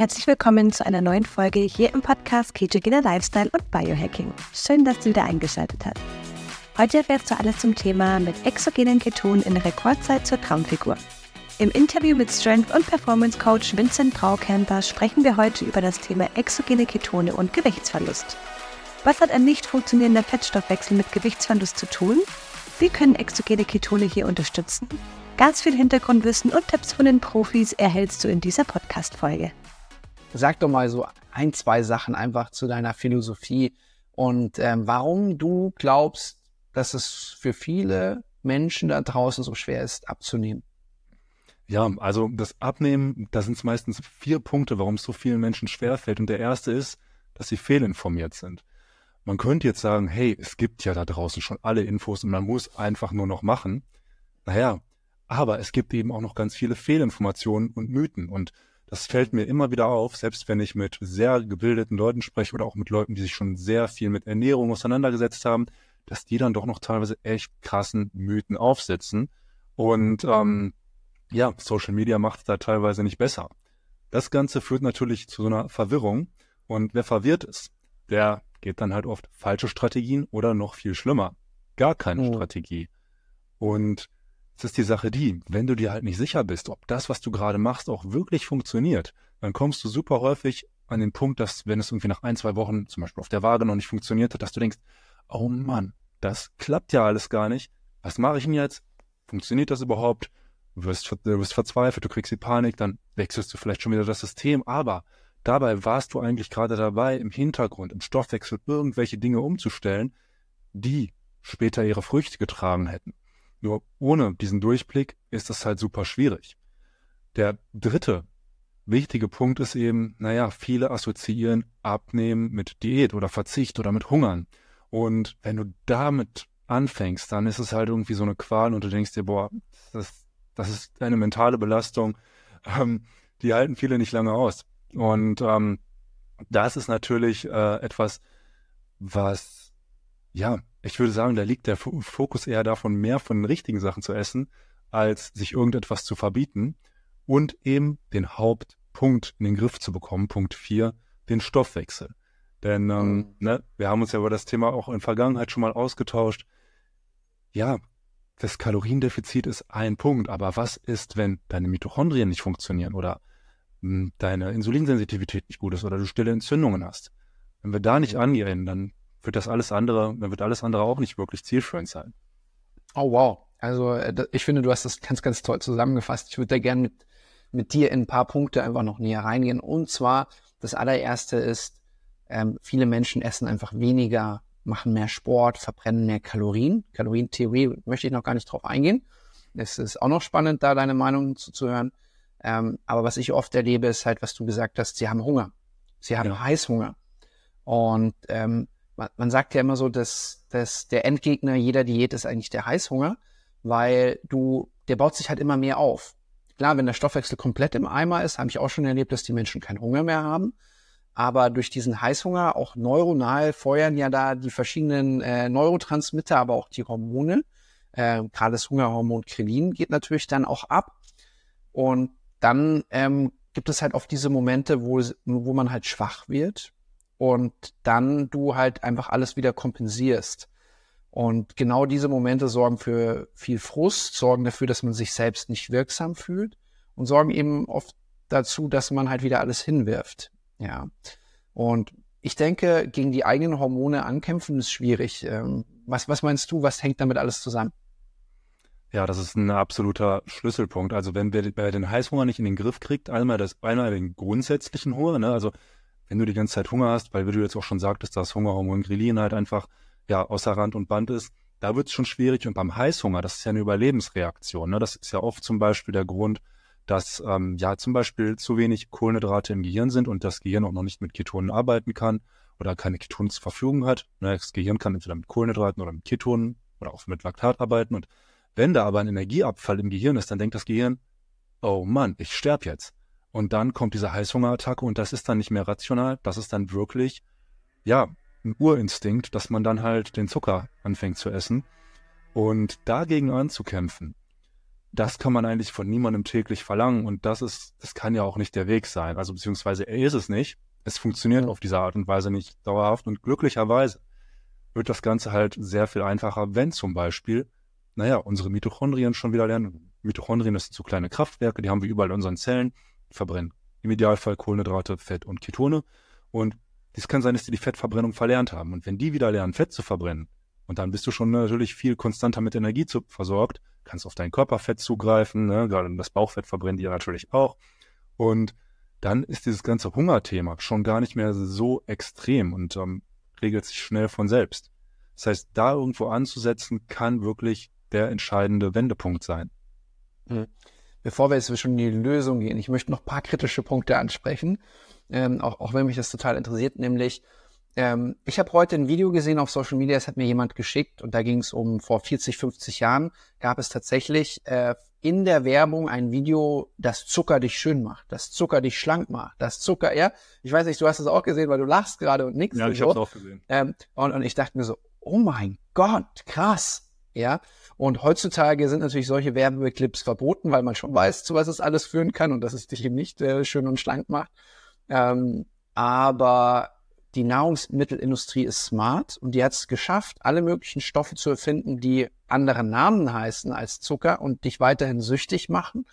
Herzlich willkommen zu einer neuen Folge hier im Podcast Ketogene Lifestyle und Biohacking. Schön, dass du wieder eingeschaltet hast. Heute erfährst du alles zum Thema mit exogenen Ketonen in Rekordzeit zur Traumfigur. Im Interview mit Strength- und Performance Coach Vincent Braukämper sprechen wir heute über das Thema exogene Ketone und Gewichtsverlust. Was hat ein nicht funktionierender Fettstoffwechsel mit Gewichtsverlust zu tun? Wie können exogene Ketone hier unterstützen? Ganz viel Hintergrundwissen und Tipps von den Profis erhältst du in dieser Podcast-Folge. Sag doch mal so ein, zwei Sachen einfach zu deiner Philosophie und ähm, warum du glaubst, dass es für viele Menschen da draußen so schwer ist, abzunehmen. Ja, also das Abnehmen, da sind es meistens vier Punkte, warum es so vielen Menschen schwerfällt. Und der erste ist, dass sie fehlinformiert sind. Man könnte jetzt sagen, hey, es gibt ja da draußen schon alle Infos und man muss einfach nur noch machen. Naja, aber es gibt eben auch noch ganz viele Fehlinformationen und Mythen. Und das fällt mir immer wieder auf, selbst wenn ich mit sehr gebildeten Leuten spreche oder auch mit Leuten, die sich schon sehr viel mit Ernährung auseinandergesetzt haben, dass die dann doch noch teilweise echt krassen Mythen aufsetzen. Und ähm, ja, Social Media macht es da teilweise nicht besser. Das Ganze führt natürlich zu so einer Verwirrung. Und wer verwirrt ist, der geht dann halt oft falsche Strategien oder noch viel schlimmer, gar keine oh. Strategie. Und es ist die Sache die, wenn du dir halt nicht sicher bist, ob das, was du gerade machst, auch wirklich funktioniert, dann kommst du super häufig an den Punkt, dass wenn es irgendwie nach ein, zwei Wochen zum Beispiel auf der Waage noch nicht funktioniert hat, dass du denkst, oh Mann, das klappt ja alles gar nicht. Was mache ich denn jetzt? Funktioniert das überhaupt? Du wirst, du wirst verzweifelt, du kriegst die Panik, dann wechselst du vielleicht schon wieder das System, aber dabei warst du eigentlich gerade dabei, im Hintergrund, im Stoffwechsel irgendwelche Dinge umzustellen, die später ihre Früchte getragen hätten. Nur ohne diesen Durchblick ist das halt super schwierig. Der dritte wichtige Punkt ist eben, naja, viele assoziieren Abnehmen mit Diät oder Verzicht oder mit Hungern. Und wenn du damit anfängst, dann ist es halt irgendwie so eine Qual und du denkst dir, boah, das, das ist eine mentale Belastung, ähm, die halten viele nicht lange aus. Und ähm, das ist natürlich äh, etwas, was, ja, ich würde sagen, da liegt der Fokus eher davon, mehr von den richtigen Sachen zu essen, als sich irgendetwas zu verbieten und eben den Hauptpunkt in den Griff zu bekommen, Punkt 4, den Stoffwechsel. Denn ähm, mhm. ne, wir haben uns ja über das Thema auch in Vergangenheit schon mal ausgetauscht. Ja, das Kaloriendefizit ist ein Punkt, aber was ist, wenn deine Mitochondrien nicht funktionieren oder mh, hm, deine Insulinsensitivität nicht gut ist oder du stille Entzündungen hast? Wenn wir da nicht mhm. angehen, dann wird das alles andere, dann wird alles andere auch nicht wirklich zielführend sein. Oh wow. Also äh, ich finde, du hast das ganz, ganz toll zusammengefasst. Ich würde da gerne mit, mit dir in ein paar Punkte einfach noch näher reingehen. Und zwar, das allererste ist, ähm, viele Menschen essen einfach weniger, machen mehr Sport, verbrennen mehr Kalorien. Kalorientheorie möchte ich noch gar nicht drauf eingehen. Es ist auch noch spannend, da deine Meinung zuzuhören. Ähm, aber was ich oft erlebe, ist halt, was du gesagt hast, sie haben Hunger. Sie haben ja. Heißhunger. Und ähm, man, man sagt ja immer so, dass, dass der Endgegner jeder Diät ist eigentlich der Heißhunger, weil du, der baut sich halt immer mehr auf. Klar, wenn der Stoffwechsel komplett im Eimer ist, habe ich auch schon erlebt, dass die Menschen keinen Hunger mehr haben. Aber durch diesen Heißhunger, auch neuronal, feuern ja da die verschiedenen äh, Neurotransmitter, aber auch die Hormone. Äh, Gerade das Hungerhormon Krelin geht natürlich dann auch ab. Und dann ähm, gibt es halt oft diese Momente, wo, wo man halt schwach wird, und dann du halt einfach alles wieder kompensierst. Und genau diese Momente sorgen für viel Frust, sorgen dafür, dass man sich selbst nicht wirksam fühlt und sorgen eben oft dazu, dass man halt wieder alles hinwirft. Ja. Und ich denke, gegen die eigenen Hormone ankämpfen ist schwierig. Ähm, was, was meinst du, was hängt damit alles zusammen? Ja, das ist ein absoluter Schlüsselpunkt. Also wenn wir bei den Heißhunger nicht in den Griff kriegt, einmal das, einmal den grundsätzlichen Hunger, ne? also wenn du die ganze Zeit Hunger hast, weil wie du jetzt auch schon sagtest, das Hungerhormon Grelin halt einfach ja außer Rand und Band ist, da wird es schon schwierig. Und beim Heißhunger, das ist ja eine Überlebensreaktion. Ne? Das ist ja oft zum Beispiel der Grund, dass ähm, ja zum Beispiel zu wenig Kohlenhydrate im Gehirn sind und das Gehirn auch noch nicht mit Ketonen arbeiten kann oder keine Ketonen zur Verfügung hat. Ne? Das Gehirn kann entweder mit Kohlenhydraten oder mit Ketonen oder auch mit Laktat arbeiten. Und wenn da aber ein Energieabfall im Gehirn ist, dann denkt das Gehirn, oh Mann, ich sterbe jetzt. Und dann kommt diese Heißhungerattacke und das ist dann nicht mehr rational, das ist dann wirklich, ja, ein Urinstinkt, dass man dann halt den Zucker anfängt zu essen. Und dagegen anzukämpfen, das kann man eigentlich von niemandem täglich verlangen und das ist, das kann ja auch nicht der Weg sein. Also beziehungsweise er ist es nicht. Es funktioniert auf diese Art und Weise nicht dauerhaft und glücklicherweise wird das Ganze halt sehr viel einfacher, wenn zum Beispiel, naja, unsere Mitochondrien schon wieder lernen. Mitochondrien, das sind so kleine Kraftwerke, die haben wir überall in unseren Zellen, verbrennen im Idealfall Kohlenhydrate, Fett und Ketone. Und es kann sein, dass die die Fettverbrennung verlernt haben. Und wenn die wieder lernen, Fett zu verbrennen, und dann bist du schon natürlich viel konstanter mit Energie zu, versorgt, kannst auf dein Körperfett zugreifen, ne? gerade das Bauchfett verbrennen die natürlich auch. Und dann ist dieses ganze Hungerthema schon gar nicht mehr so extrem und ähm, regelt sich schnell von selbst. Das heißt, da irgendwo anzusetzen, kann wirklich der entscheidende Wendepunkt sein. Mhm. Bevor wir jetzt schon in die Lösung gehen, ich möchte noch ein paar kritische Punkte ansprechen, ähm, auch, auch wenn mich das total interessiert, nämlich ähm, ich habe heute ein Video gesehen auf Social Media, das hat mir jemand geschickt und da ging es um vor 40, 50 Jahren gab es tatsächlich äh, in der Werbung ein Video, das Zucker dich schön macht, das Zucker dich schlank macht, das Zucker, ja, ich weiß nicht, du hast es auch gesehen, weil du lachst gerade und nix. Ja, ich so. habe es auch gesehen. Ähm, und, und ich dachte mir so, oh mein Gott, krass, ja. Und heutzutage sind natürlich solche Werbeclips verboten, weil man schon weiß, zu was es alles führen kann und dass es dich eben nicht äh, schön und schlank macht. Ähm, aber die Nahrungsmittelindustrie ist smart und die hat es geschafft, alle möglichen Stoffe zu erfinden, die andere Namen heißen als Zucker und dich weiterhin süchtig machen.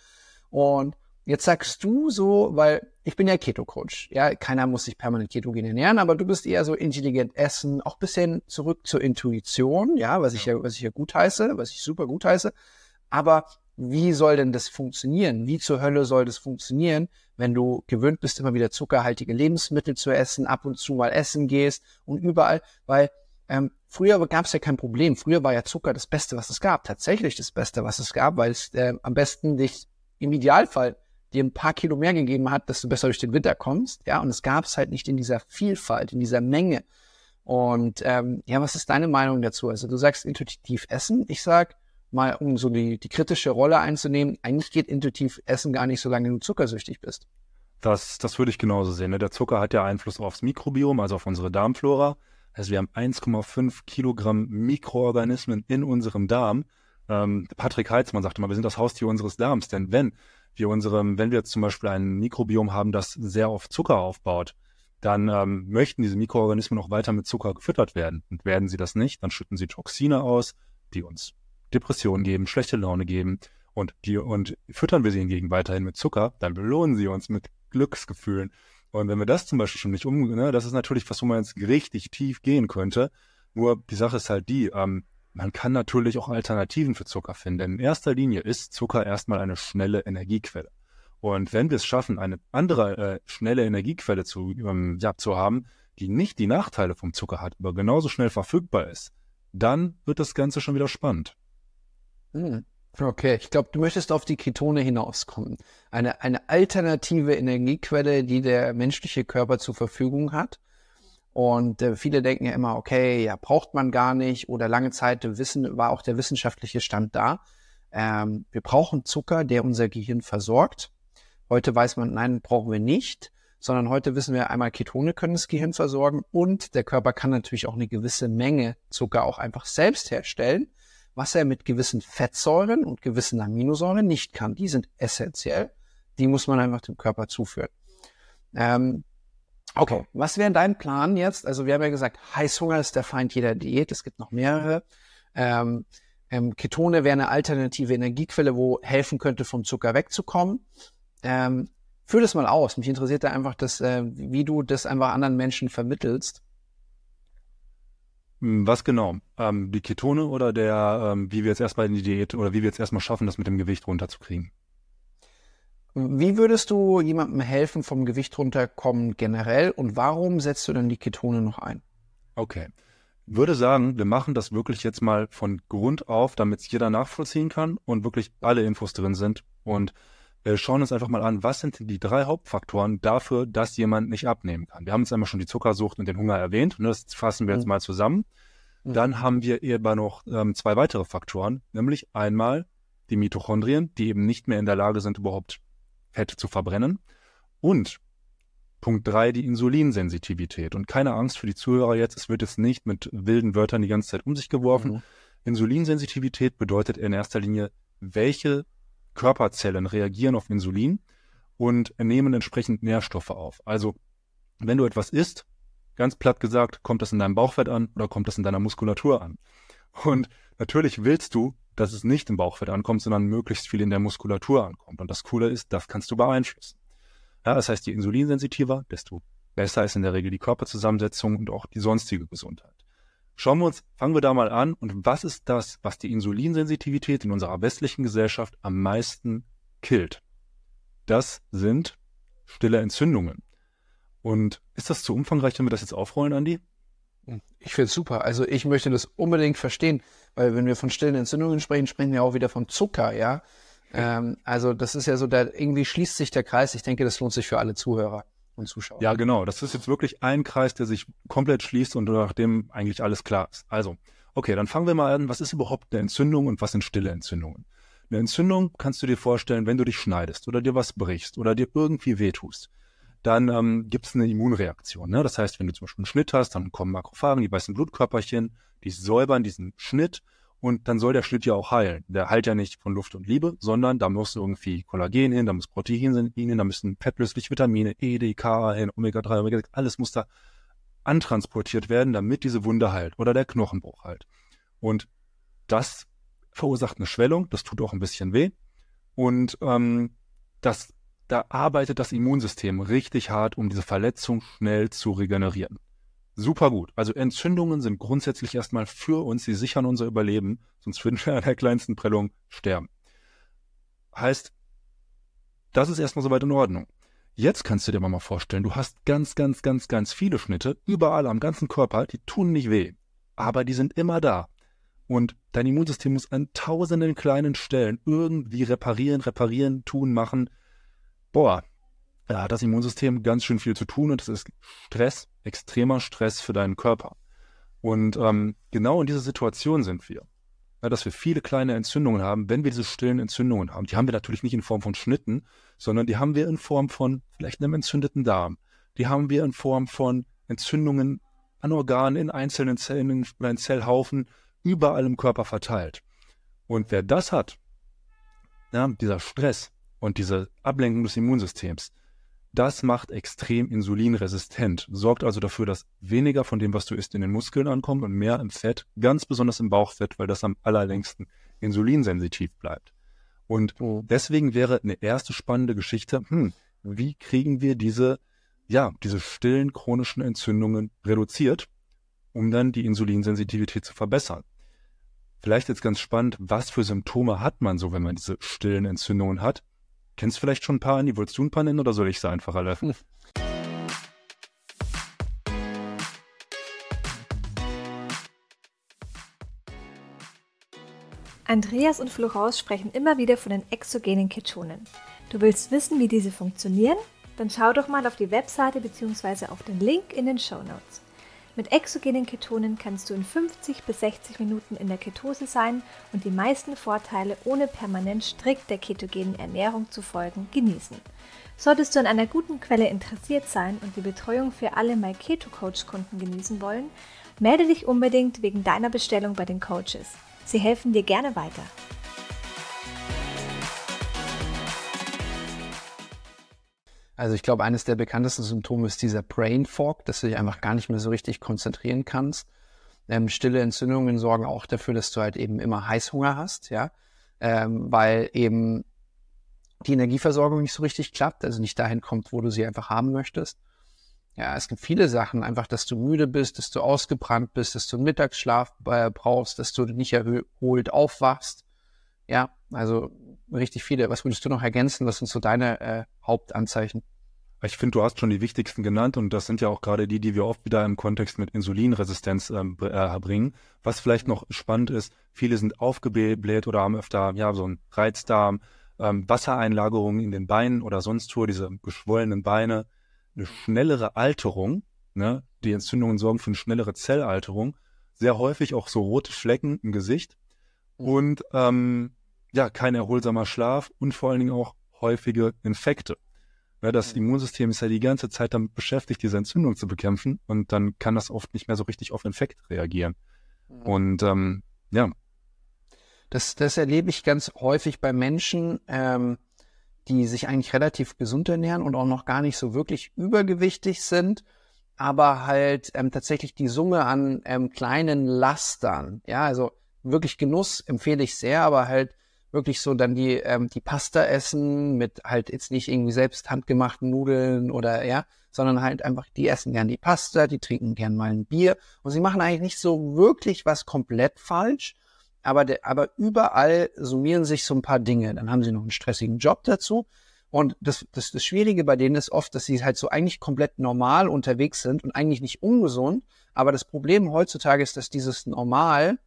Und jetzt sagst du so, weil ich bin ja Keto-Coach. Ja, keiner muss sich permanent ketogen ernähren, aber du bist eher so intelligent essen, auch bisschen zurück zur Intuition, ja, was ich ja, was ich ja gut heiße, was ich super gut heiße. Aber wie soll denn das funktionieren? Wie zur Hölle soll das funktionieren, wenn du gewöhnt bist, immer wieder zuckerhaltige Lebensmittel zu essen, ab und zu mal essen gehst und überall, weil ähm, früher gab es ja kein Problem. Früher war ja Zucker das Beste, was es gab. Tatsächlich das Beste, was es gab, weil es äh, am besten dich im Idealfall dir ein paar Kilo mehr gegeben hat, dass du besser durch den Winter kommst. Ja, und es gab es halt nicht in dieser Vielfalt, in dieser Menge. Und ähm, ja, was ist deine Meinung dazu? Also du sagst intuitiv essen. Ich sag, mal um so die, die kritische Rolle einzunehmen, eigentlich geht intuitiv Essen gar nicht, solange du zuckersüchtig bist. Das, das würde ich genauso sehen. Ne? Der Zucker hat ja Einfluss aufs Mikrobiom, also auf unsere Darmflora. Also wir haben 1,5 Kilogramm Mikroorganismen in unserem Darm. Ähm, Patrick Heitzmann sagte mal, wir sind das Haustier unseres Darms. Denn wenn wir unserem, wenn wir zum Beispiel ein Mikrobiom haben, das sehr auf Zucker aufbaut, dann ähm, möchten diese Mikroorganismen noch weiter mit Zucker gefüttert werden. Und werden sie das nicht, dann schütten sie Toxine aus, die uns Depressionen geben, schlechte Laune geben und die und füttern wir sie hingegen weiterhin mit Zucker, dann belohnen sie uns mit Glücksgefühlen. Und wenn wir das zum Beispiel schon nicht um, ne, das ist natürlich was, wo man jetzt richtig tief gehen könnte. Nur die Sache ist halt die, ähm, man kann natürlich auch Alternativen für Zucker finden. In erster Linie ist Zucker erstmal eine schnelle Energiequelle. Und wenn wir es schaffen, eine andere äh, schnelle Energiequelle zu, ähm, ja, zu haben, die nicht die Nachteile vom Zucker hat, aber genauso schnell verfügbar ist, dann wird das Ganze schon wieder spannend. Hm. Okay, ich glaube, du möchtest auf die Ketone hinauskommen. Eine, eine alternative Energiequelle, die der menschliche Körper zur Verfügung hat. Und äh, viele denken ja immer, okay, ja, braucht man gar nicht. Oder lange Zeit wissen, war auch der wissenschaftliche Stand da. Ähm, wir brauchen Zucker, der unser Gehirn versorgt. Heute weiß man, nein, brauchen wir nicht. Sondern heute wissen wir einmal, Ketone können das Gehirn versorgen und der Körper kann natürlich auch eine gewisse Menge Zucker auch einfach selbst herstellen was er mit gewissen Fettsäuren und gewissen Aminosäuren nicht kann. Die sind essentiell. Die muss man einfach dem Körper zuführen. Ähm, okay, was wäre dein Plan jetzt? Also wir haben ja gesagt, Heißhunger ist der Feind jeder Diät. Es gibt noch mehrere. Ähm, ähm, Ketone wäre eine alternative Energiequelle, wo helfen könnte, vom Zucker wegzukommen. Ähm, führ das mal aus. Mich interessiert da einfach, das, äh, wie du das einfach anderen Menschen vermittelst. Hm, was genau? Ähm, die Ketone oder der, ähm, wie wir jetzt erstmal in die Diät oder wie wir jetzt erstmal schaffen, das mit dem Gewicht runterzukriegen? Wie würdest du jemandem helfen, vom Gewicht runterkommen generell und warum setzt du dann die Ketone noch ein? Okay. Würde sagen, wir machen das wirklich jetzt mal von Grund auf, damit es jeder nachvollziehen kann und wirklich alle Infos drin sind. Und wir schauen uns einfach mal an, was sind die drei Hauptfaktoren dafür, dass jemand nicht abnehmen kann. Wir haben jetzt einmal schon die Zuckersucht und den Hunger erwähnt. Und das fassen wir jetzt mhm. mal zusammen. Mhm. Dann haben wir aber noch ähm, zwei weitere Faktoren, nämlich einmal die Mitochondrien, die eben nicht mehr in der Lage sind, überhaupt Fett zu verbrennen. Und Punkt drei die Insulinsensitivität. Und keine Angst für die Zuhörer jetzt, es wird jetzt nicht mit wilden Wörtern die ganze Zeit um sich geworfen. Mhm. Insulinsensitivität bedeutet in erster Linie, welche Körperzellen reagieren auf Insulin und nehmen entsprechend Nährstoffe auf. Also wenn du etwas isst, ganz platt gesagt, kommt das in deinem Bauchfett an oder kommt das in deiner Muskulatur an? Und natürlich willst du, dass es nicht im Bauchfett ankommt, sondern möglichst viel in der Muskulatur ankommt. Und das Coole ist, das kannst du beeinflussen. Ja, das heißt, je insulinsensitiver, desto besser ist in der Regel die Körperzusammensetzung und auch die sonstige Gesundheit. Schauen wir uns, fangen wir da mal an. Und was ist das, was die Insulinsensitivität in unserer westlichen Gesellschaft am meisten killt? Das sind stille Entzündungen. Und ist das zu umfangreich, wenn wir das jetzt aufrollen, Andi? Ich finde es super. Also ich möchte das unbedingt verstehen, weil wenn wir von stillen Entzündungen sprechen, sprechen wir auch wieder vom Zucker, ja. Ähm, also das ist ja so, da irgendwie schließt sich der Kreis. Ich denke, das lohnt sich für alle Zuhörer und Zuschauer. Ja, genau. Das ist jetzt wirklich ein Kreis, der sich komplett schließt und nachdem eigentlich alles klar ist. Also, okay, dann fangen wir mal an. Was ist überhaupt eine Entzündung und was sind stille Entzündungen? Eine Entzündung kannst du dir vorstellen, wenn du dich schneidest oder dir was brichst oder dir irgendwie wehtust. Dann ähm, gibt es eine Immunreaktion. Ne? Das heißt, wenn du zum Beispiel einen Schnitt hast, dann kommen Makrophagen, die weißen Blutkörperchen, die säubern diesen Schnitt und dann soll der Schnitt ja auch heilen. Der heilt ja nicht von Luft und Liebe, sondern da muss irgendwie Kollagen hin, da muss Protein hin, da müssen fettlösliche Vitamine, E, D, K, N, Omega-3, Omega, 6 alles muss da antransportiert werden, damit diese Wunde heilt oder der Knochenbruch heilt. Und das verursacht eine Schwellung, das tut auch ein bisschen weh. Und ähm, das, da arbeitet das Immunsystem richtig hart, um diese Verletzung schnell zu regenerieren super gut. Also Entzündungen sind grundsätzlich erstmal für uns, sie sichern unser Überleben, sonst würden wir an der kleinsten Prellung sterben. Heißt, das ist erstmal soweit in Ordnung. Jetzt kannst du dir mal vorstellen, du hast ganz, ganz, ganz, ganz viele Schnitte, überall am ganzen Körper, die tun nicht weh, aber die sind immer da. Und dein Immunsystem muss an tausenden kleinen Stellen irgendwie reparieren, reparieren, tun, machen. Boah, da hat das Immunsystem ganz schön viel zu tun und es ist Stress, extremer Stress für deinen Körper. Und ähm, genau in dieser Situation sind wir. Ja, dass wir viele kleine Entzündungen haben, wenn wir diese stillen Entzündungen haben. Die haben wir natürlich nicht in Form von Schnitten, sondern die haben wir in Form von vielleicht einem entzündeten Darm. Die haben wir in Form von Entzündungen an Organen, in einzelnen Zellen, in Zellhaufen, überall im Körper verteilt. Und wer das hat, ja, dieser Stress und diese Ablenkung des Immunsystems, das macht extrem insulinresistent, sorgt also dafür, dass weniger von dem, was du isst, in den Muskeln ankommt und mehr im Fett, ganz besonders im Bauchfett, weil das am allerlängsten insulinsensitiv bleibt. Und oh. deswegen wäre eine erste spannende Geschichte, hm, wie kriegen wir diese, ja, diese stillen chronischen Entzündungen reduziert, um dann die Insulinsensitivität zu verbessern. Vielleicht jetzt ganz spannend, was für Symptome hat man so, wenn man diese stillen Entzündungen hat? Kennst du vielleicht schon ein paar, Andi? Wolltest du ein paar nennen oder soll ich sie einfach alle? Hm. Andreas und Florence sprechen immer wieder von den exogenen Ketonen. Du willst wissen, wie diese funktionieren? Dann schau doch mal auf die Webseite bzw. auf den Link in den Show Notes. Mit exogenen Ketonen kannst du in 50 bis 60 Minuten in der Ketose sein und die meisten Vorteile ohne permanent strikt der ketogenen Ernährung zu folgen genießen. Solltest du an einer guten Quelle interessiert sein und die Betreuung für alle MyKetoCoach-Kunden genießen wollen, melde dich unbedingt wegen deiner Bestellung bei den Coaches. Sie helfen dir gerne weiter. Also ich glaube, eines der bekanntesten Symptome ist dieser Brain Fog, dass du dich einfach gar nicht mehr so richtig konzentrieren kannst. Ähm, stille Entzündungen sorgen auch dafür, dass du halt eben immer Heißhunger hast, ja, ähm, weil eben die Energieversorgung nicht so richtig klappt, also nicht dahin kommt, wo du sie einfach haben möchtest. Ja, es gibt viele Sachen, einfach, dass du müde bist, dass du ausgebrannt bist, dass du einen Mittagsschlaf äh, brauchst, dass du nicht erholt aufwachst. Ja, also richtig viele. Was würdest du noch ergänzen? Was sind so deine äh, Hauptanzeichen? Ich finde, du hast schon die wichtigsten genannt und das sind ja auch gerade die, die wir oft wieder im Kontext mit Insulinresistenz ähm, äh, bringen. Was vielleicht noch spannend ist, viele sind aufgebläht oder haben öfter ja so einen Reizdarm, ähm, Wassereinlagerungen in den Beinen oder sonst wo, diese geschwollenen Beine, eine schnellere Alterung, ne? die Entzündungen sorgen für eine schnellere Zellalterung, sehr häufig auch so rote Flecken im Gesicht mhm. und ähm, ja, kein erholsamer Schlaf und vor allen Dingen auch häufige Infekte. Ja, das Immunsystem ist ja die ganze Zeit damit beschäftigt, diese Entzündung zu bekämpfen und dann kann das oft nicht mehr so richtig auf Infekt reagieren. Und ähm, ja. Das, das erlebe ich ganz häufig bei Menschen, ähm, die sich eigentlich relativ gesund ernähren und auch noch gar nicht so wirklich übergewichtig sind, aber halt ähm, tatsächlich die Summe an ähm, kleinen Lastern, ja, also wirklich Genuss empfehle ich sehr, aber halt wirklich so dann die, ähm, die Pasta essen mit halt jetzt nicht irgendwie selbst handgemachten Nudeln oder ja, sondern halt einfach, die essen gern die Pasta, die trinken gern mal ein Bier und sie machen eigentlich nicht so wirklich was komplett falsch, aber, der, aber überall summieren sich so ein paar Dinge. Dann haben sie noch einen stressigen Job dazu. Und das, das, das Schwierige bei denen ist oft, dass sie halt so eigentlich komplett normal unterwegs sind und eigentlich nicht ungesund. Aber das Problem heutzutage ist, dass dieses Normal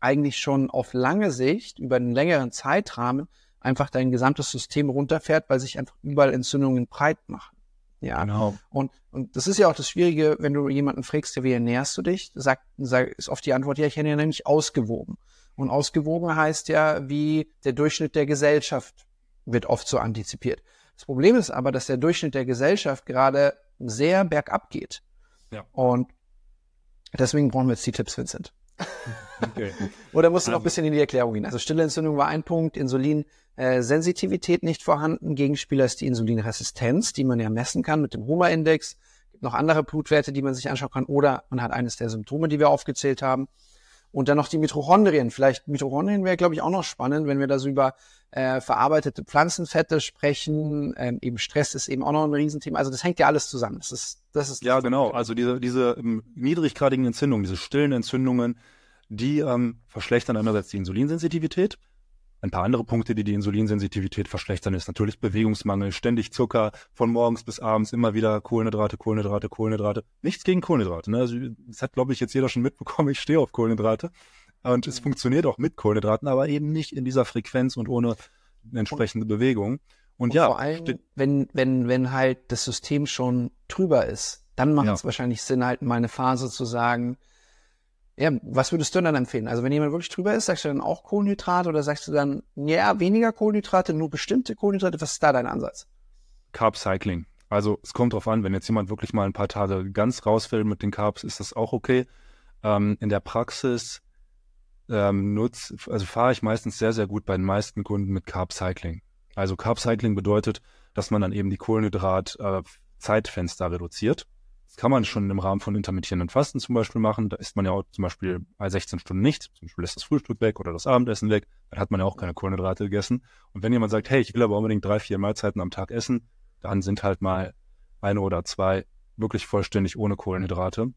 eigentlich schon auf lange Sicht, über einen längeren Zeitrahmen, einfach dein gesamtes System runterfährt, weil sich einfach überall Entzündungen breit machen. Ja, genau. Und, und das ist ja auch das Schwierige, wenn du jemanden fragst, ja, wie ernährst du dich? Sagt, sagt, ist oft die Antwort, ja, ich ernähre mich ausgewogen. Und ausgewogen heißt ja, wie der Durchschnitt der Gesellschaft wird oft so antizipiert. Das Problem ist aber, dass der Durchschnitt der Gesellschaft gerade sehr bergab geht. Ja. Und deswegen brauchen wir jetzt die Tipps, Vincent. Okay. Oder musst du noch ein bisschen in die Erklärung gehen? Also stille Entzündung war ein Punkt, Insulinsensitivität nicht vorhanden, Gegenspieler ist die Insulinresistenz, die man ja messen kann mit dem Huma-Index. Gibt noch andere Blutwerte, die man sich anschauen kann, oder man hat eines der Symptome, die wir aufgezählt haben. Und dann noch die Mitochondrien. Vielleicht Mitochondrien wäre, glaube ich, auch noch spannend, wenn wir da so über äh, verarbeitete Pflanzenfette sprechen. Ähm, eben Stress ist eben auch noch ein Riesenthema. Also das hängt ja alles zusammen. Das ist, das ist ja genau. Also diese diese ähm, niedriggradigen Entzündungen, diese stillen Entzündungen, die ähm, verschlechtern einerseits die Insulinsensitivität. Ein paar andere Punkte, die die Insulinsensitivität verschlechtern, ist natürlich Bewegungsmangel, ständig Zucker, von morgens bis abends immer wieder Kohlenhydrate, Kohlenhydrate, Kohlenhydrate. Nichts gegen Kohlenhydrate. Ne? Also das hat, glaube ich, jetzt jeder schon mitbekommen. Ich stehe auf Kohlenhydrate. Und es funktioniert auch mit Kohlenhydraten, aber eben nicht in dieser Frequenz und ohne entsprechende Bewegung. Und, und ja, vor allem, wenn, wenn, wenn halt das System schon drüber ist, dann macht es wahrscheinlich Sinn, halt mal eine Phase zu sagen, ja, was würdest du dann empfehlen? Also wenn jemand wirklich drüber ist, sagst du dann auch Kohlenhydrate oder sagst du dann, ja, weniger Kohlenhydrate, nur bestimmte Kohlenhydrate? Was ist da dein Ansatz? Carb Cycling. Also es kommt drauf an, wenn jetzt jemand wirklich mal ein paar Tage ganz rausfällt mit den Carbs, ist das auch okay. Ähm, in der Praxis ähm, nutz, also fahre ich meistens sehr, sehr gut bei den meisten Kunden mit Carb Cycling. Also Carb Cycling bedeutet, dass man dann eben die Kohlenhydrat-Zeitfenster äh, reduziert. Kann man schon im Rahmen von intermittierenden Fasten zum Beispiel machen. Da isst man ja auch zum Beispiel bei 16 Stunden nicht. Zum Beispiel lässt das Frühstück weg oder das Abendessen weg. Dann hat man ja auch keine Kohlenhydrate gegessen. Und wenn jemand sagt, hey, ich will aber unbedingt drei, vier Mahlzeiten am Tag essen, dann sind halt mal eine oder zwei wirklich vollständig ohne Kohlenhydrate.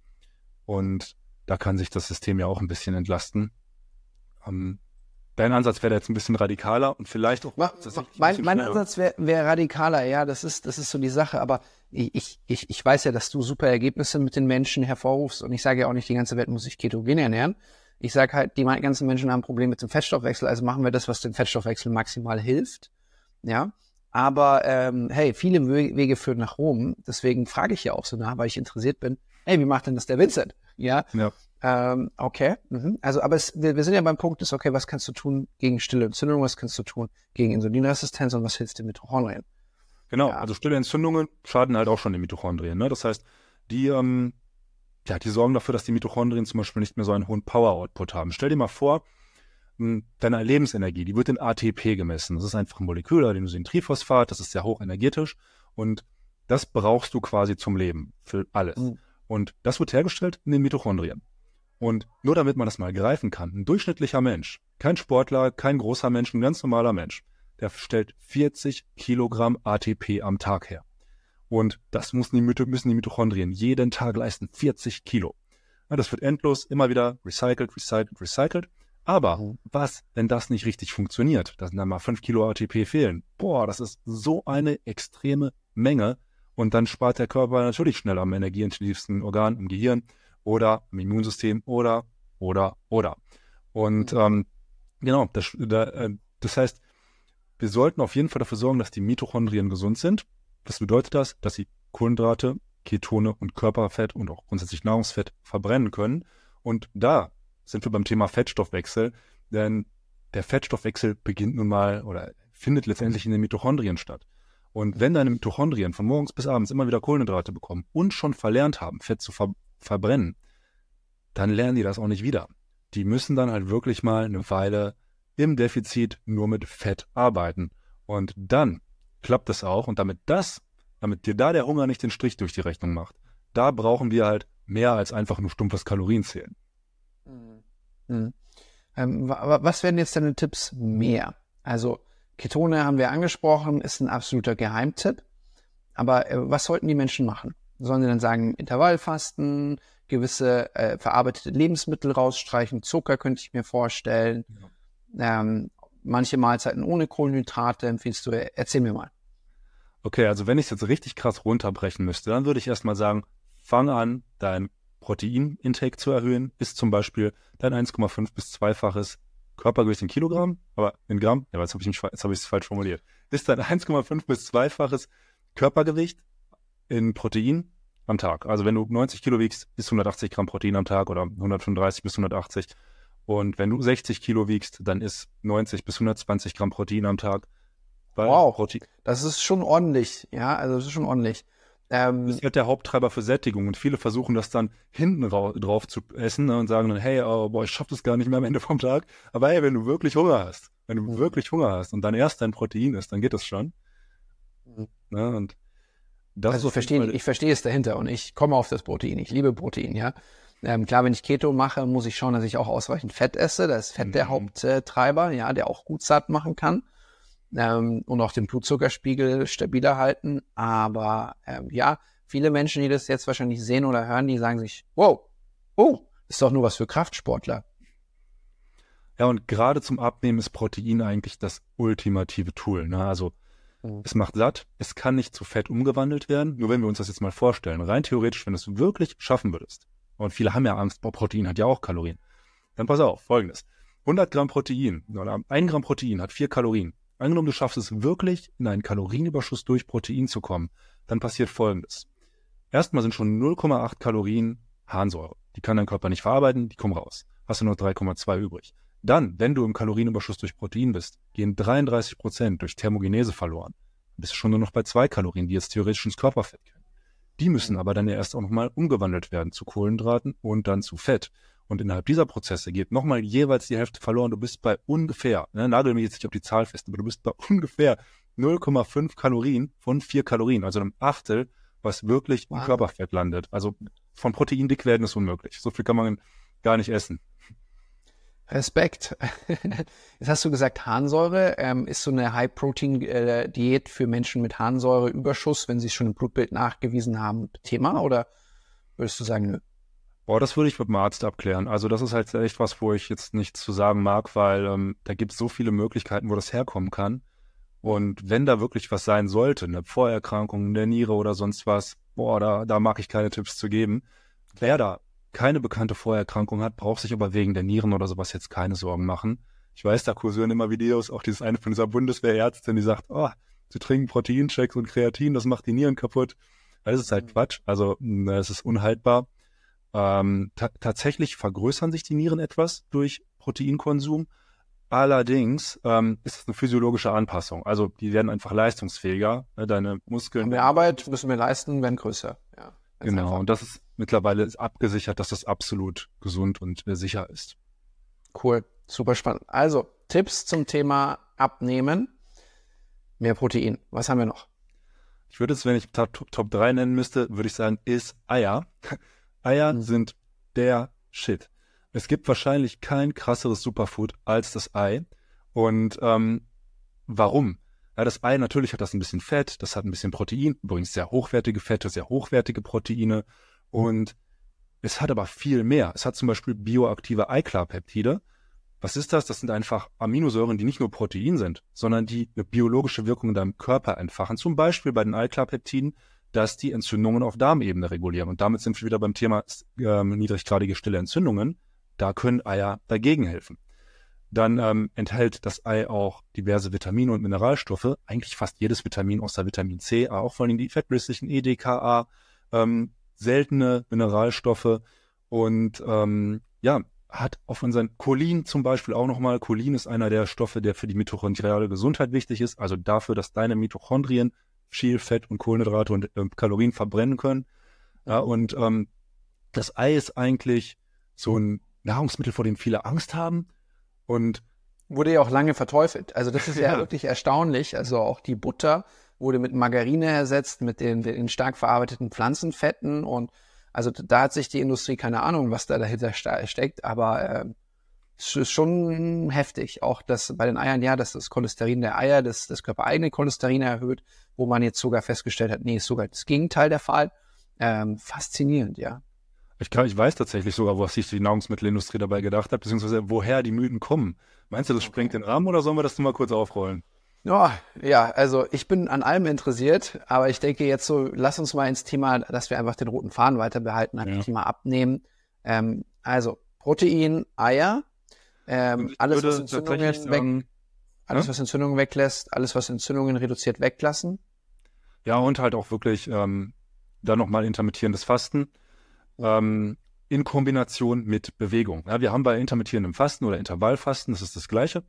Und da kann sich das System ja auch ein bisschen entlasten. Ähm, dein Ansatz wäre jetzt ein bisschen radikaler und vielleicht auch. Mein, mein Ansatz wäre wär radikaler, ja, das ist, das ist so die Sache. Aber ich, ich, ich weiß ja, dass du super Ergebnisse mit den Menschen hervorrufst und ich sage ja auch nicht, die ganze Welt muss sich ketogen ernähren. Ich sage halt, die ganzen Menschen haben ein Problem mit dem Fettstoffwechsel, also machen wir das, was dem Fettstoffwechsel maximal hilft. Ja. Aber ähm, hey, viele Wege führen nach Rom. Deswegen frage ich ja auch so nach, weil ich interessiert bin. Hey, wie macht denn das der Vincent? Ja. ja. Ähm, okay. Mhm. Also, aber es, wir, wir sind ja beim Punkt, ist okay, was kannst du tun gegen stille Entzündung, was kannst du tun gegen Insulinresistenz und was hilft dir mit Mitochondrien? Genau, ja. also stille Entzündungen schaden halt auch schon den Mitochondrien. Ne? Das heißt, die, ähm, ja, die sorgen dafür, dass die Mitochondrien zum Beispiel nicht mehr so einen hohen Power-Output haben. Stell dir mal vor, hm, deine Lebensenergie, die wird in ATP gemessen. Das ist einfach ein Molekül, Adenosintriphosphat, das ist sehr hoch energetisch und das brauchst du quasi zum Leben, für alles. Mhm. Und das wird hergestellt in den Mitochondrien. Und nur damit man das mal greifen kann, ein durchschnittlicher Mensch, kein Sportler, kein großer Mensch, ein ganz normaler Mensch, der stellt 40 Kilogramm ATP am Tag her. Und das müssen die, müssen die Mitochondrien jeden Tag leisten, 40 Kilo. Das wird endlos, immer wieder recycelt, recycelt, recycelt. Aber was, wenn das nicht richtig funktioniert, dass dann mal 5 Kilo ATP fehlen? Boah, das ist so eine extreme Menge. Und dann spart der Körper natürlich schnell am energieintensivsten Organ, im Gehirn oder im Immunsystem oder, oder, oder. Und mhm. ähm, genau, das, da, äh, das heißt, wir sollten auf jeden Fall dafür sorgen, dass die Mitochondrien gesund sind. Was bedeutet das? Dass sie Kohlenhydrate, Ketone und Körperfett und auch grundsätzlich Nahrungsfett verbrennen können. Und da sind wir beim Thema Fettstoffwechsel, denn der Fettstoffwechsel beginnt nun mal oder findet letztendlich in den Mitochondrien statt. Und wenn deine Mitochondrien von morgens bis abends immer wieder Kohlenhydrate bekommen und schon verlernt haben, Fett zu ver verbrennen, dann lernen die das auch nicht wieder. Die müssen dann halt wirklich mal eine Weile im Defizit nur mit Fett arbeiten. Und dann klappt es auch. Und damit das, damit dir da der Hunger nicht den Strich durch die Rechnung macht, da brauchen wir halt mehr als einfach nur stumpfes Kalorienzählen. Mhm. Mhm. Ähm, was wären jetzt deine Tipps mehr? Also Ketone haben wir angesprochen, ist ein absoluter Geheimtipp. Aber äh, was sollten die Menschen machen? Sollen sie dann sagen, Intervallfasten, gewisse äh, verarbeitete Lebensmittel rausstreichen, Zucker könnte ich mir vorstellen, ja. ähm, manche Mahlzeiten ohne Kohlenhydrate empfiehlst du, erzähl mir mal. Okay, also wenn ich es jetzt richtig krass runterbrechen müsste, dann würde ich erstmal sagen, fang an, dein Proteinintake zu erhöhen, ist zum Beispiel dein 1,5 bis 2-faches Körpergewicht in Kilogramm, aber in Gramm, ja, jetzt habe ich es falsch formuliert, ist dein 1,5 bis 2-faches Körpergewicht in Protein am Tag. Also wenn du 90 Kilo wiegst, bis 180 Gramm Protein am Tag oder 135 bis 180. Und wenn du 60 Kilo wiegst, dann ist 90 bis 120 Gramm Protein am Tag. Wow, Protein das ist schon ordentlich. Ja, also das ist schon ordentlich. Ähm, das ist halt der Haupttreiber für Sättigung und viele versuchen das dann hinten drauf zu essen ne, und sagen dann, hey, oh, boah, ich schaff das gar nicht mehr am Ende vom Tag. Aber hey, wenn du wirklich Hunger hast, wenn du mhm. wirklich Hunger hast und dann erst dein Protein isst, dann geht das schon. Mhm. Ne, und das also verstehe, ich verstehe es dahinter und ich komme auf das Protein. Ich liebe Protein, ja. Ähm, klar, wenn ich Keto mache, muss ich schauen, dass ich auch ausreichend Fett esse. Da ist Fett mhm. der Haupttreiber, ja, der auch gut satt machen kann ähm, und auch den Blutzuckerspiegel stabiler halten. Aber ähm, ja, viele Menschen, die das jetzt wahrscheinlich sehen oder hören, die sagen sich, wow, oh, ist doch nur was für Kraftsportler. Ja, und gerade zum Abnehmen ist Protein eigentlich das ultimative Tool. Ne? Also Mhm. Es macht satt, es kann nicht zu Fett umgewandelt werden. Nur wenn wir uns das jetzt mal vorstellen, rein theoretisch, wenn du es wirklich schaffen würdest, und viele haben ja Angst, boah, Protein hat ja auch Kalorien, dann pass auf, folgendes. 100 Gramm Protein oder 1 Gramm Protein hat 4 Kalorien. Angenommen, du schaffst es wirklich, in einen Kalorienüberschuss durch Protein zu kommen, dann passiert folgendes. Erstmal sind schon 0,8 Kalorien Harnsäure. Die kann dein Körper nicht verarbeiten, die kommen raus. Hast du nur 3,2 übrig. Dann, wenn du im Kalorienüberschuss durch Protein bist, gehen 33 Prozent durch Thermogenese verloren. Dann bist du schon nur noch bei zwei Kalorien, die jetzt theoretisch ins Körperfett können. Die müssen aber dann ja erst auch nochmal umgewandelt werden zu Kohlenhydraten und dann zu Fett. Und innerhalb dieser Prozesse geht nochmal jeweils die Hälfte verloren. Du bist bei ungefähr, ne, nagel mir jetzt nicht auf die Zahl fest, aber du bist bei ungefähr 0,5 Kalorien von 4 Kalorien, also einem Achtel, was wirklich wow. im Körperfett landet. Also von Protein dick werden ist unmöglich. So viel kann man gar nicht essen. Respekt. Jetzt hast du gesagt, Harnsäure ähm, ist so eine High-Protein-Diät für Menschen mit Harnsäureüberschuss, wenn sie es schon im Blutbild nachgewiesen haben, Thema? Oder würdest du sagen, nö? Boah, das würde ich mit dem Arzt abklären. Also das ist halt echt was, wo ich jetzt nichts zu sagen mag, weil ähm, da gibt es so viele Möglichkeiten, wo das herkommen kann. Und wenn da wirklich was sein sollte, eine Vorerkrankung in der Niere oder sonst was, boah, da, da mag ich keine Tipps zu geben. Wer da keine bekannte Vorerkrankung hat, braucht sich aber wegen der Nieren oder sowas jetzt keine Sorgen machen. Ich weiß, da kursieren immer Videos, auch dieses eine von dieser Bundeswehrärztin, die sagt, oh, sie trinken Proteinchecks und Kreatin, das macht die Nieren kaputt. Das ist halt mhm. Quatsch. Also es ist unhaltbar. Ähm, tatsächlich vergrößern sich die Nieren etwas durch Proteinkonsum. Allerdings ähm, ist es eine physiologische Anpassung. Also die werden einfach leistungsfähiger. Ne? Deine Muskeln. Mehr Arbeit müssen wir leisten, werden größer. Ja. Genau, einfach. und das ist mittlerweile abgesichert, dass das absolut gesund und äh, sicher ist. Cool, super spannend. Also, Tipps zum Thema Abnehmen. Mehr Protein. Was haben wir noch? Ich würde es, wenn ich Top, Top 3 nennen müsste, würde ich sagen, ist Eier. Eier mhm. sind der Shit. Es gibt wahrscheinlich kein krasseres Superfood als das Ei. Und ähm, warum? Ja, das Ei natürlich hat das ein bisschen Fett, das hat ein bisschen Protein, übrigens sehr hochwertige Fette, sehr hochwertige Proteine. Und es hat aber viel mehr. Es hat zum Beispiel bioaktive Eiklarpeptide. Was ist das? Das sind einfach Aminosäuren, die nicht nur Protein sind, sondern die eine biologische Wirkung in deinem Körper entfachen. Zum Beispiel bei den Eiklarpeptiden, dass die Entzündungen auf Darmebene regulieren. Und damit sind wir wieder beim Thema äh, niedriggradige stille Entzündungen. Da können Eier dagegen helfen. Dann ähm, enthält das Ei auch diverse Vitamine und Mineralstoffe, eigentlich fast jedes Vitamin außer Vitamin C, aber auch vor allem die fettlöslichen EDKA, ähm, seltene Mineralstoffe und ähm, ja, hat auf unseren Cholin zum Beispiel auch nochmal. Cholin ist einer der Stoffe, der für die mitochondriale Gesundheit wichtig ist, also dafür, dass deine Mitochondrien viel Fett und Kohlenhydrate und äh, Kalorien verbrennen können. Ja, und ähm, das Ei ist eigentlich so ein Nahrungsmittel, vor dem viele Angst haben, und wurde ja auch lange verteufelt. Also das ist ja, ja, wirklich erstaunlich. Also auch die Butter wurde mit Margarine ersetzt, mit den, den stark verarbeiteten Pflanzenfetten und also da hat sich die Industrie keine Ahnung, was da dahinter steckt, aber äh, es ist schon heftig. Auch das bei den Eiern, ja, dass das Cholesterin der Eier, das, das körpereigene Cholesterin erhöht, wo man jetzt sogar festgestellt hat, nee, ist sogar das Gegenteil der Fall. Ähm, faszinierend, ja. Ich, kann, ich weiß tatsächlich sogar, was sich die Nahrungsmittelindustrie dabei gedacht hat, beziehungsweise woher die Mythen kommen. Meinst du, das sprengt den Rahmen oder sollen wir das mal kurz aufrollen? Ja, ja, also ich bin an allem interessiert, aber ich denke jetzt so, lass uns mal ins Thema, dass wir einfach den roten Faden weiter behalten, einfach ja. Thema abnehmen. Ähm, also Protein, Eier, ähm, alles, was Entzündungen sagen, weg, alles, ja? was Entzündungen weglässt, alles, was Entzündungen reduziert, weglassen. Ja, und halt auch wirklich ähm, dann nochmal intermittierendes Fasten ähm, in Kombination mit Bewegung. Ja, wir haben bei intermittierendem Fasten oder Intervallfasten, das ist das Gleiche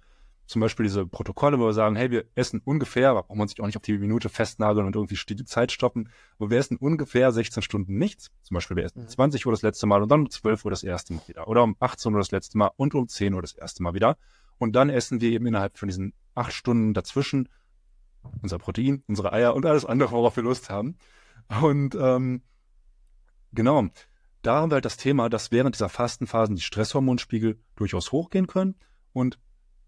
zum Beispiel diese Protokolle, wo wir sagen, hey, wir essen ungefähr, aber brauchen wir uns auch nicht auf die Minute festnageln und irgendwie die Zeit stoppen, wo wir essen ungefähr 16 Stunden nichts. Zum Beispiel wir essen mhm. 20 Uhr das letzte Mal und dann um 12 Uhr das erste Mal wieder. Oder um 18 Uhr das letzte Mal und um 10 Uhr das erste Mal wieder. Und dann essen wir eben innerhalb von diesen acht Stunden dazwischen unser Protein, unsere Eier und alles andere, worauf wir Lust haben. Und ähm, genau, da haben wir halt das Thema, dass während dieser Fastenphasen die Stresshormonspiegel durchaus hochgehen können und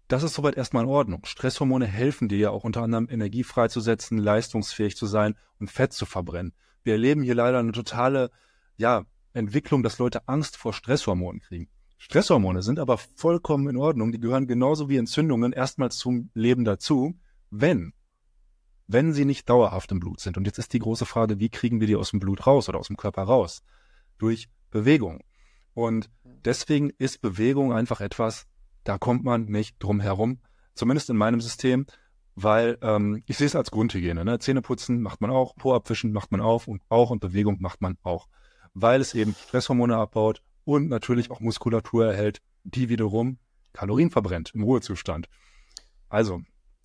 das ist soweit erstmal in Ordnung. Stresshormone helfen dir ja auch unter anderem Energie freizusetzen, leistungsfähig zu sein und Fett zu verbrennen. Wir erleben hier leider eine totale, ja, Entwicklung, dass Leute Angst vor Stresshormonen kriegen. Stresshormone sind aber vollkommen in Ordnung. Die gehören genauso wie Entzündungen erstmal zum Leben dazu, wenn, wenn sie nicht dauerhaft im Blut sind. Und jetzt ist die große Frage, wie kriegen wir die aus dem Blut raus oder aus dem Körper raus? Durch Bewegung. Und deswegen ist Bewegung einfach etwas, da kommt man nicht drum herum, zumindest in meinem System, weil ähm, ich sehe es als Grundhygiene. Ne? Zähneputzen macht man auch, Po abwischen macht man auf und auch und Bewegung macht man auch, weil es eben Stresshormone abbaut und natürlich auch Muskulatur erhält, die wiederum Kalorien verbrennt im Ruhezustand. Also.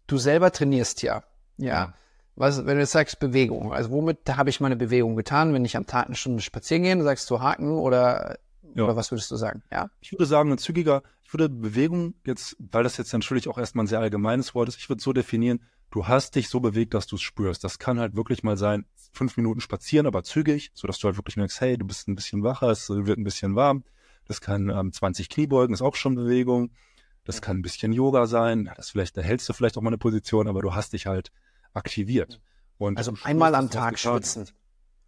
Du selber trainierst ja. Ja. ja. Was, wenn du jetzt sagst Bewegung, also womit habe ich meine Bewegung getan, wenn ich am Tag eine Stunde spazieren gehe, sagst du Haken oder ja. Oder was würdest du sagen? Ja? Ich würde sagen, ein zügiger, ich würde Bewegung jetzt, weil das jetzt natürlich auch erstmal ein sehr allgemeines Wort ist, ich würde so definieren, du hast dich so bewegt, dass du es spürst. Das kann halt wirklich mal sein, fünf Minuten spazieren, aber zügig, sodass du halt wirklich merkst, hey, du bist ein bisschen wacher, es wird ein bisschen warm. Das kann ähm, 20 Kniebeugen, ist auch schon Bewegung. Das kann ein bisschen Yoga sein. Das vielleicht, da hältst du vielleicht auch mal eine Position, aber du hast dich halt aktiviert. Und also einmal am Tag schwitzen.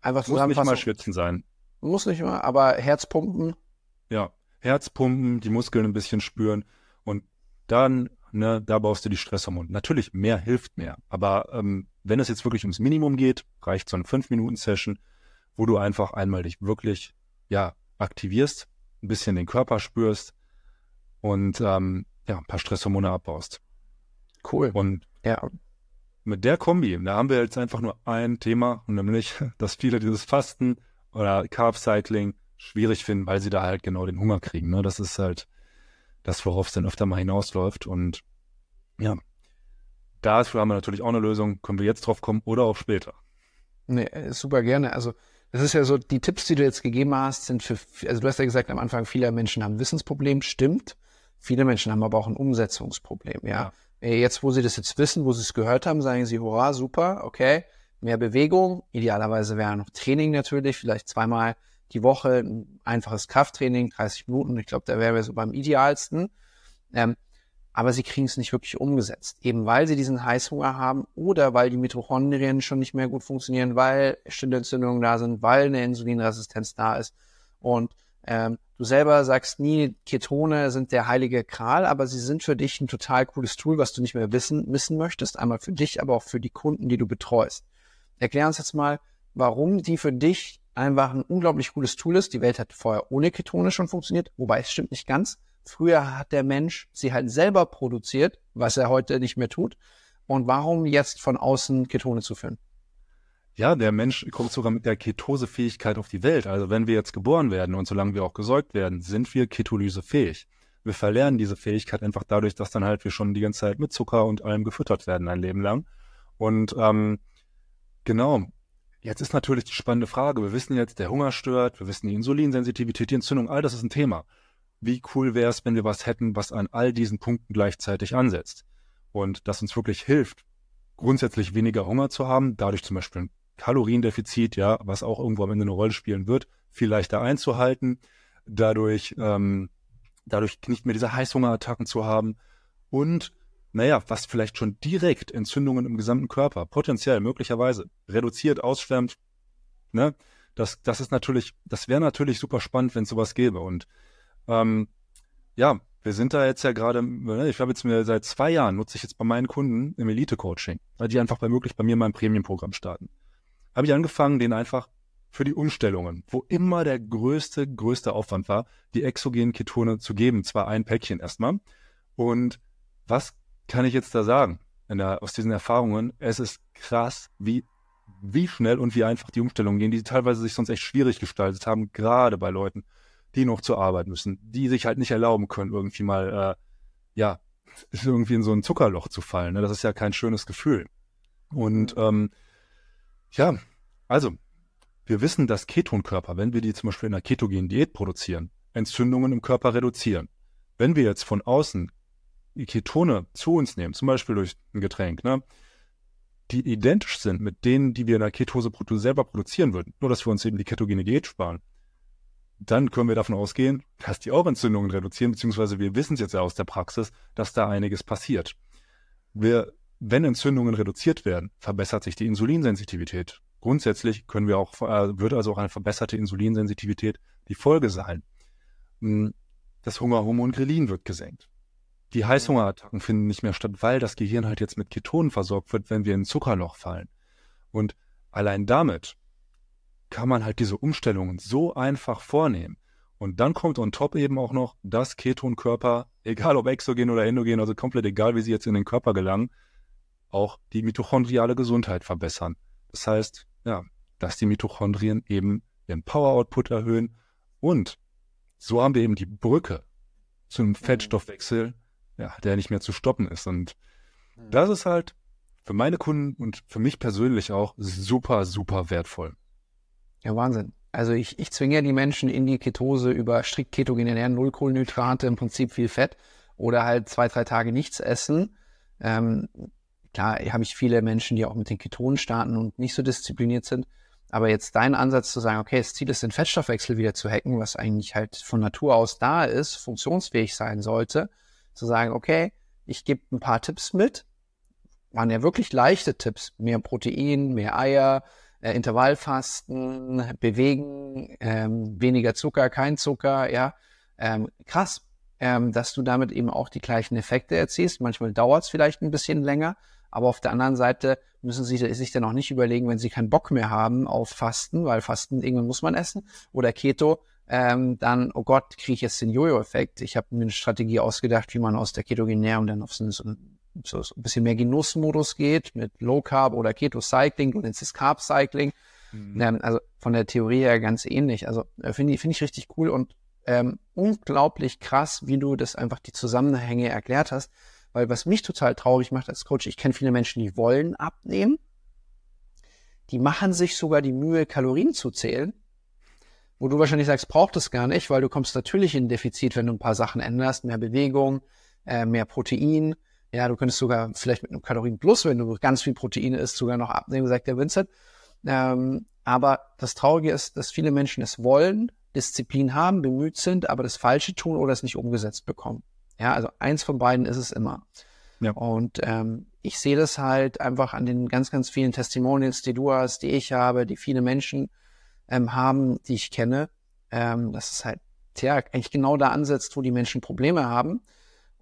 Einfach Muss nicht mal schwitzen sein. Muss nicht mal, aber Herzpumpen. Ja, Herzpumpen, die Muskeln ein bisschen spüren und dann, ne, da baust du die Stresshormone. Natürlich, mehr hilft mehr, aber ähm, wenn es jetzt wirklich ums Minimum geht, reicht so eine 5-Minuten-Session, wo du einfach einmal dich wirklich, ja, aktivierst, ein bisschen den Körper spürst und ähm, ja, ein paar Stresshormone abbaust. Cool. Und ja. Mit der Kombi, da haben wir jetzt einfach nur ein Thema, und nämlich, dass viele dieses Fasten oder Carb Cycling schwierig finden, weil sie da halt genau den Hunger kriegen. Ne? Das ist halt das, worauf es dann öfter mal hinausläuft. Und ja, dafür haben wir natürlich auch eine Lösung. Können wir jetzt drauf kommen oder auch später? Nee, äh, super gerne. Also das ist ja so, die Tipps, die du jetzt gegeben hast, sind für, also du hast ja gesagt am Anfang, viele Menschen haben ein Wissensproblem, stimmt. Viele Menschen haben aber auch ein Umsetzungsproblem, ja. ja. Jetzt, wo sie das jetzt wissen, wo sie es gehört haben, sagen sie, hurra, super, okay mehr Bewegung. Idealerweise wäre noch Training natürlich, vielleicht zweimal die Woche ein einfaches Krafttraining, 30 Minuten. Ich glaube, da wären wir so beim idealsten. Ähm, aber sie kriegen es nicht wirklich umgesetzt. Eben weil sie diesen Heißhunger haben oder weil die Mitochondrien schon nicht mehr gut funktionieren, weil Schildentzündungen da sind, weil eine Insulinresistenz da ist. Und ähm, du selber sagst nie, Ketone sind der heilige Kral, aber sie sind für dich ein total cooles Tool, was du nicht mehr wissen, missen möchtest. Einmal für dich, aber auch für die Kunden, die du betreust. Erklär uns jetzt mal, warum die für dich einfach ein unglaublich cooles Tool ist. Die Welt hat vorher ohne Ketone schon funktioniert, wobei es stimmt nicht ganz. Früher hat der Mensch sie halt selber produziert, was er heute nicht mehr tut. Und warum jetzt von außen Ketone zu führen? Ja, der Mensch kommt sogar mit der Ketosefähigkeit auf die Welt. Also wenn wir jetzt geboren werden und solange wir auch gesäugt werden, sind wir ketolysefähig. Wir verlernen diese Fähigkeit einfach dadurch, dass dann halt wir schon die ganze Zeit mit Zucker und allem gefüttert werden ein Leben lang. Und ähm, Genau. Jetzt ist natürlich die spannende Frage. Wir wissen jetzt, der Hunger stört, wir wissen die Insulinsensitivität, die Entzündung, all das ist ein Thema. wie cool wäre es, wenn wir was hätten, was an all diesen Punkten gleichzeitig ansetzt und das uns wirklich hilft, grundsätzlich weniger Hunger zu haben, dadurch zum Beispiel Kaloriendefizit, ja, was auch irgendwo am Ende eine Rolle spielen wird, viel leichter einzuhalten, dadurch, ähm, dadurch nicht mehr diese Heißhungerattacken zu haben und naja, was vielleicht schon direkt Entzündungen im gesamten Körper, potenziell, möglicherweise, reduziert, ausschwemmt, ne? Das, das ist natürlich, das wäre natürlich super spannend, wenn es sowas gäbe. Und ähm, ja, wir sind da jetzt ja gerade, ne, ich habe jetzt mir seit zwei Jahren, nutze ich jetzt bei meinen Kunden im Elite-Coaching, weil die einfach bei möglich bei mir mein Premium-Programm starten. Habe ich angefangen, den einfach für die Umstellungen, wo immer der größte, größte Aufwand war, die exogenen Ketone zu geben, zwar ein Päckchen erstmal. Und was kann ich jetzt da sagen? Der, aus diesen Erfahrungen, es ist krass, wie, wie schnell und wie einfach die Umstellungen gehen, die teilweise sich sonst echt schwierig gestaltet haben, gerade bei Leuten, die noch zur Arbeit müssen, die sich halt nicht erlauben können, irgendwie mal, äh, ja, irgendwie in so ein Zuckerloch zu fallen. Ne? Das ist ja kein schönes Gefühl. Und ähm, ja, also, wir wissen, dass Ketonkörper, wenn wir die zum Beispiel in einer ketogenen Diät produzieren, Entzündungen im Körper reduzieren. Wenn wir jetzt von außen die Ketone zu uns nehmen, zum Beispiel durch ein Getränk, ne, die identisch sind mit denen, die wir in der Ketose selber produzieren würden, nur dass wir uns eben die ketogene Diät sparen, dann können wir davon ausgehen, dass die auch Entzündungen reduzieren, beziehungsweise wir wissen es jetzt ja aus der Praxis, dass da einiges passiert. Wir, wenn Entzündungen reduziert werden, verbessert sich die Insulinsensitivität. Grundsätzlich können wir auch, äh, würde also auch eine verbesserte Insulinsensitivität die Folge sein. Hm, das Hungerhormon Grelin wird gesenkt. Die Heißhungerattacken finden nicht mehr statt, weil das Gehirn halt jetzt mit Ketonen versorgt wird, wenn wir in Zuckerloch fallen. Und allein damit kann man halt diese Umstellungen so einfach vornehmen. Und dann kommt on top eben auch noch, dass Ketonkörper, egal ob exogen oder endogen, also komplett egal, wie sie jetzt in den Körper gelangen, auch die mitochondriale Gesundheit verbessern. Das heißt, ja, dass die Mitochondrien eben ihren Power-Output erhöhen und so haben wir eben die Brücke zum mhm. Fettstoffwechsel, ja, der nicht mehr zu stoppen ist. Und mhm. das ist halt für meine Kunden und für mich persönlich auch super, super wertvoll. Ja, Wahnsinn. Also ich, ich zwinge ja die Menschen in die Ketose über strikt ketogene Ernährung, null Kohlenhydrate, im Prinzip viel Fett oder halt zwei, drei Tage nichts essen. Ähm, klar, habe ich viele Menschen, die auch mit den Ketonen starten und nicht so diszipliniert sind. Aber jetzt dein Ansatz zu sagen, okay, das Ziel ist, den Fettstoffwechsel wieder zu hacken, was eigentlich halt von Natur aus da ist, funktionsfähig sein sollte, zu sagen, okay, ich gebe ein paar Tipps mit, waren ja wirklich leichte Tipps, mehr Protein, mehr Eier, äh, Intervallfasten, bewegen, ähm, weniger Zucker, kein Zucker, ja, ähm, krass, ähm, dass du damit eben auch die gleichen Effekte erzielst. Manchmal dauert es vielleicht ein bisschen länger, aber auf der anderen Seite müssen sie sich dann auch nicht überlegen, wenn sie keinen Bock mehr haben auf Fasten, weil Fasten irgendwann muss man essen oder Keto, ähm, dann, oh Gott, kriege ich jetzt den Jojo-Effekt. Ich habe mir eine Strategie ausgedacht, wie man aus der ketogenen Ernährung dann auf so, so so, ein bisschen mehr Genussmodus geht mit Low Carb oder Keto Cycling und ins Carb Cycling. Mhm. Ähm, also von der Theorie her ganz ähnlich. Also äh, finde ich, finde ich richtig cool und ähm, unglaublich krass, wie du das einfach die Zusammenhänge erklärt hast. Weil was mich total traurig macht als Coach, ich kenne viele Menschen, die wollen abnehmen. Die machen sich sogar die Mühe, Kalorien zu zählen. Wo du wahrscheinlich sagst, braucht es gar nicht, weil du kommst natürlich in Defizit, wenn du ein paar Sachen änderst, mehr Bewegung, äh, mehr Protein, ja, du könntest sogar vielleicht mit einem Kalorienplus, wenn du ganz viel Proteine isst, sogar noch abnehmen, sagt der Vincent. Ähm, aber das Traurige ist, dass viele Menschen es wollen, Disziplin haben, bemüht sind, aber das Falsche tun oder es nicht umgesetzt bekommen. Ja, also eins von beiden ist es immer. Ja. Und ähm, ich sehe das halt einfach an den ganz, ganz vielen Testimonials, die du hast, die ich habe, die viele Menschen ähm, haben, die ich kenne, ähm, dass es halt, tja, eigentlich genau da ansetzt, wo die Menschen Probleme haben.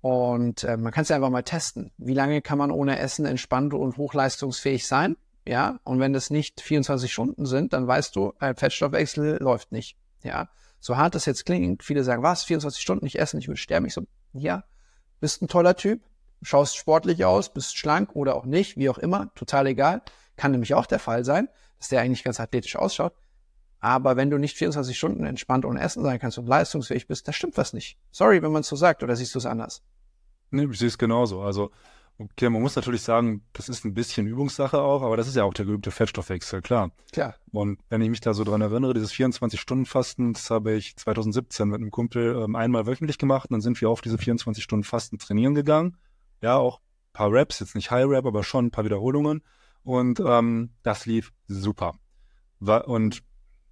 Und äh, man kann es ja einfach mal testen. Wie lange kann man ohne Essen entspannt und hochleistungsfähig sein? Ja, und wenn das nicht 24 Stunden sind, dann weißt du, äh, Fettstoffwechsel läuft nicht. Ja, so hart das jetzt klingt, viele sagen, was, 24 Stunden nicht essen, ich würde sterben. Ich so, ja, bist ein toller Typ, schaust sportlich aus, bist schlank oder auch nicht, wie auch immer, total egal. Kann nämlich auch der Fall sein, dass der eigentlich ganz athletisch ausschaut. Aber wenn du nicht 24 Stunden entspannt ohne Essen sein kannst und leistungsfähig bist, da stimmt was nicht. Sorry, wenn man es so sagt, oder siehst du es anders? Nee, ich sehe es genauso. Also Okay, man muss natürlich sagen, das ist ein bisschen Übungssache auch, aber das ist ja auch der geübte Fettstoffwechsel, klar. Klar. Und wenn ich mich da so dran erinnere, dieses 24-Stunden-Fasten, das habe ich 2017 mit einem Kumpel ähm, einmal wöchentlich gemacht und dann sind wir auf diese 24-Stunden-Fasten trainieren gegangen. Ja, auch ein paar Raps, jetzt nicht High Rap, aber schon ein paar Wiederholungen. Und ähm, das lief super. War, und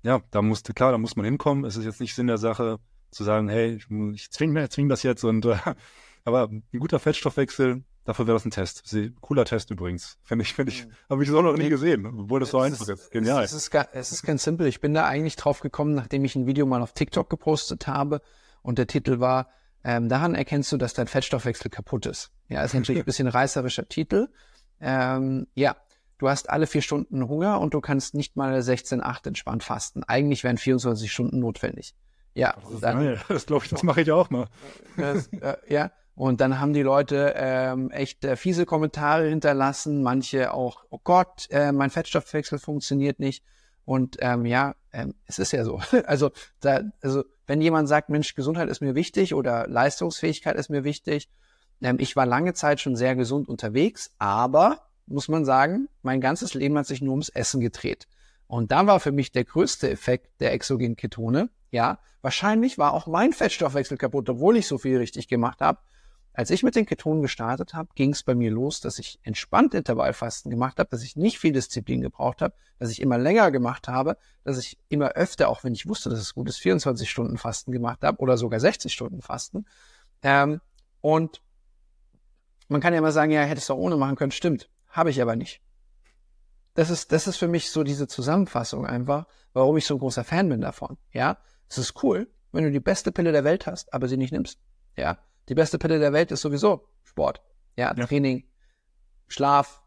ja, da musste, klar, da muss man hinkommen. Es ist jetzt nicht Sinn der Sache zu sagen, hey, ich, ich zwinge zwing das jetzt und äh, aber ein guter Fettstoffwechsel, Dafür wäre das ein Test. Cooler Test übrigens. Finde ich, finde ich, mhm. habe ich so noch nie gesehen, obwohl das so einfach ist. Genial. Es ist, es ist ganz simpel. Ich bin da eigentlich drauf gekommen, nachdem ich ein Video mal auf TikTok gepostet habe und der Titel war, ähm, daran erkennst du, dass dein Fettstoffwechsel kaputt ist. Ja, ist natürlich ein bisschen reißerischer Titel. Ähm, ja, du hast alle vier Stunden Hunger und du kannst nicht mal 16,8 entspannt fasten. Eigentlich wären 24 Stunden notwendig. Ja, das, dann, das glaube ich, das mache ich auch mal. Das, äh, ja, und dann haben die Leute ähm, echt äh, fiese Kommentare hinterlassen, manche auch, oh Gott, äh, mein Fettstoffwechsel funktioniert nicht. Und ähm, ja, ähm, es ist ja so. Also, da, also wenn jemand sagt, Mensch, Gesundheit ist mir wichtig oder Leistungsfähigkeit ist mir wichtig, ähm, ich war lange Zeit schon sehr gesund unterwegs, aber muss man sagen, mein ganzes Leben hat sich nur ums Essen gedreht. Und da war für mich der größte Effekt der exogenen Ketone. Ja, wahrscheinlich war auch mein Fettstoffwechsel kaputt, obwohl ich so viel richtig gemacht habe. Als ich mit den Ketonen gestartet habe, ging es bei mir los, dass ich entspannt Intervallfasten gemacht habe, dass ich nicht viel Disziplin gebraucht habe, dass ich immer länger gemacht habe, dass ich immer öfter, auch wenn ich wusste, dass es gut ist, 24 Stunden Fasten gemacht habe oder sogar 60 Stunden Fasten. Ähm, und man kann ja immer sagen, ja, hättest du auch ohne machen können. Stimmt, habe ich aber nicht. Das ist, das ist für mich so diese Zusammenfassung einfach, warum ich so ein großer Fan bin davon. Ja, es ist cool, wenn du die beste Pille der Welt hast, aber sie nicht nimmst. Ja, die beste Pille der Welt ist sowieso Sport. Ja, ja. Training, Schlaf,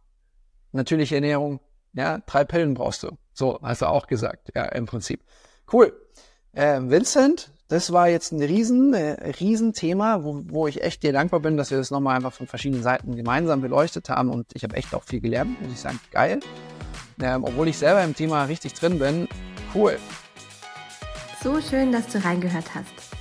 natürliche Ernährung. Ja, drei Pillen brauchst du. So, hast du auch gesagt. Ja, im Prinzip. Cool. Äh, Vincent, das war jetzt ein riesen, äh, riesen Thema, wo, wo ich echt dir dankbar bin, dass wir das nochmal einfach von verschiedenen Seiten gemeinsam beleuchtet haben und ich habe echt auch viel gelernt, muss ich sagen. Geil. Ähm, obwohl ich selber im Thema richtig drin bin. Cool. So schön, dass du reingehört hast.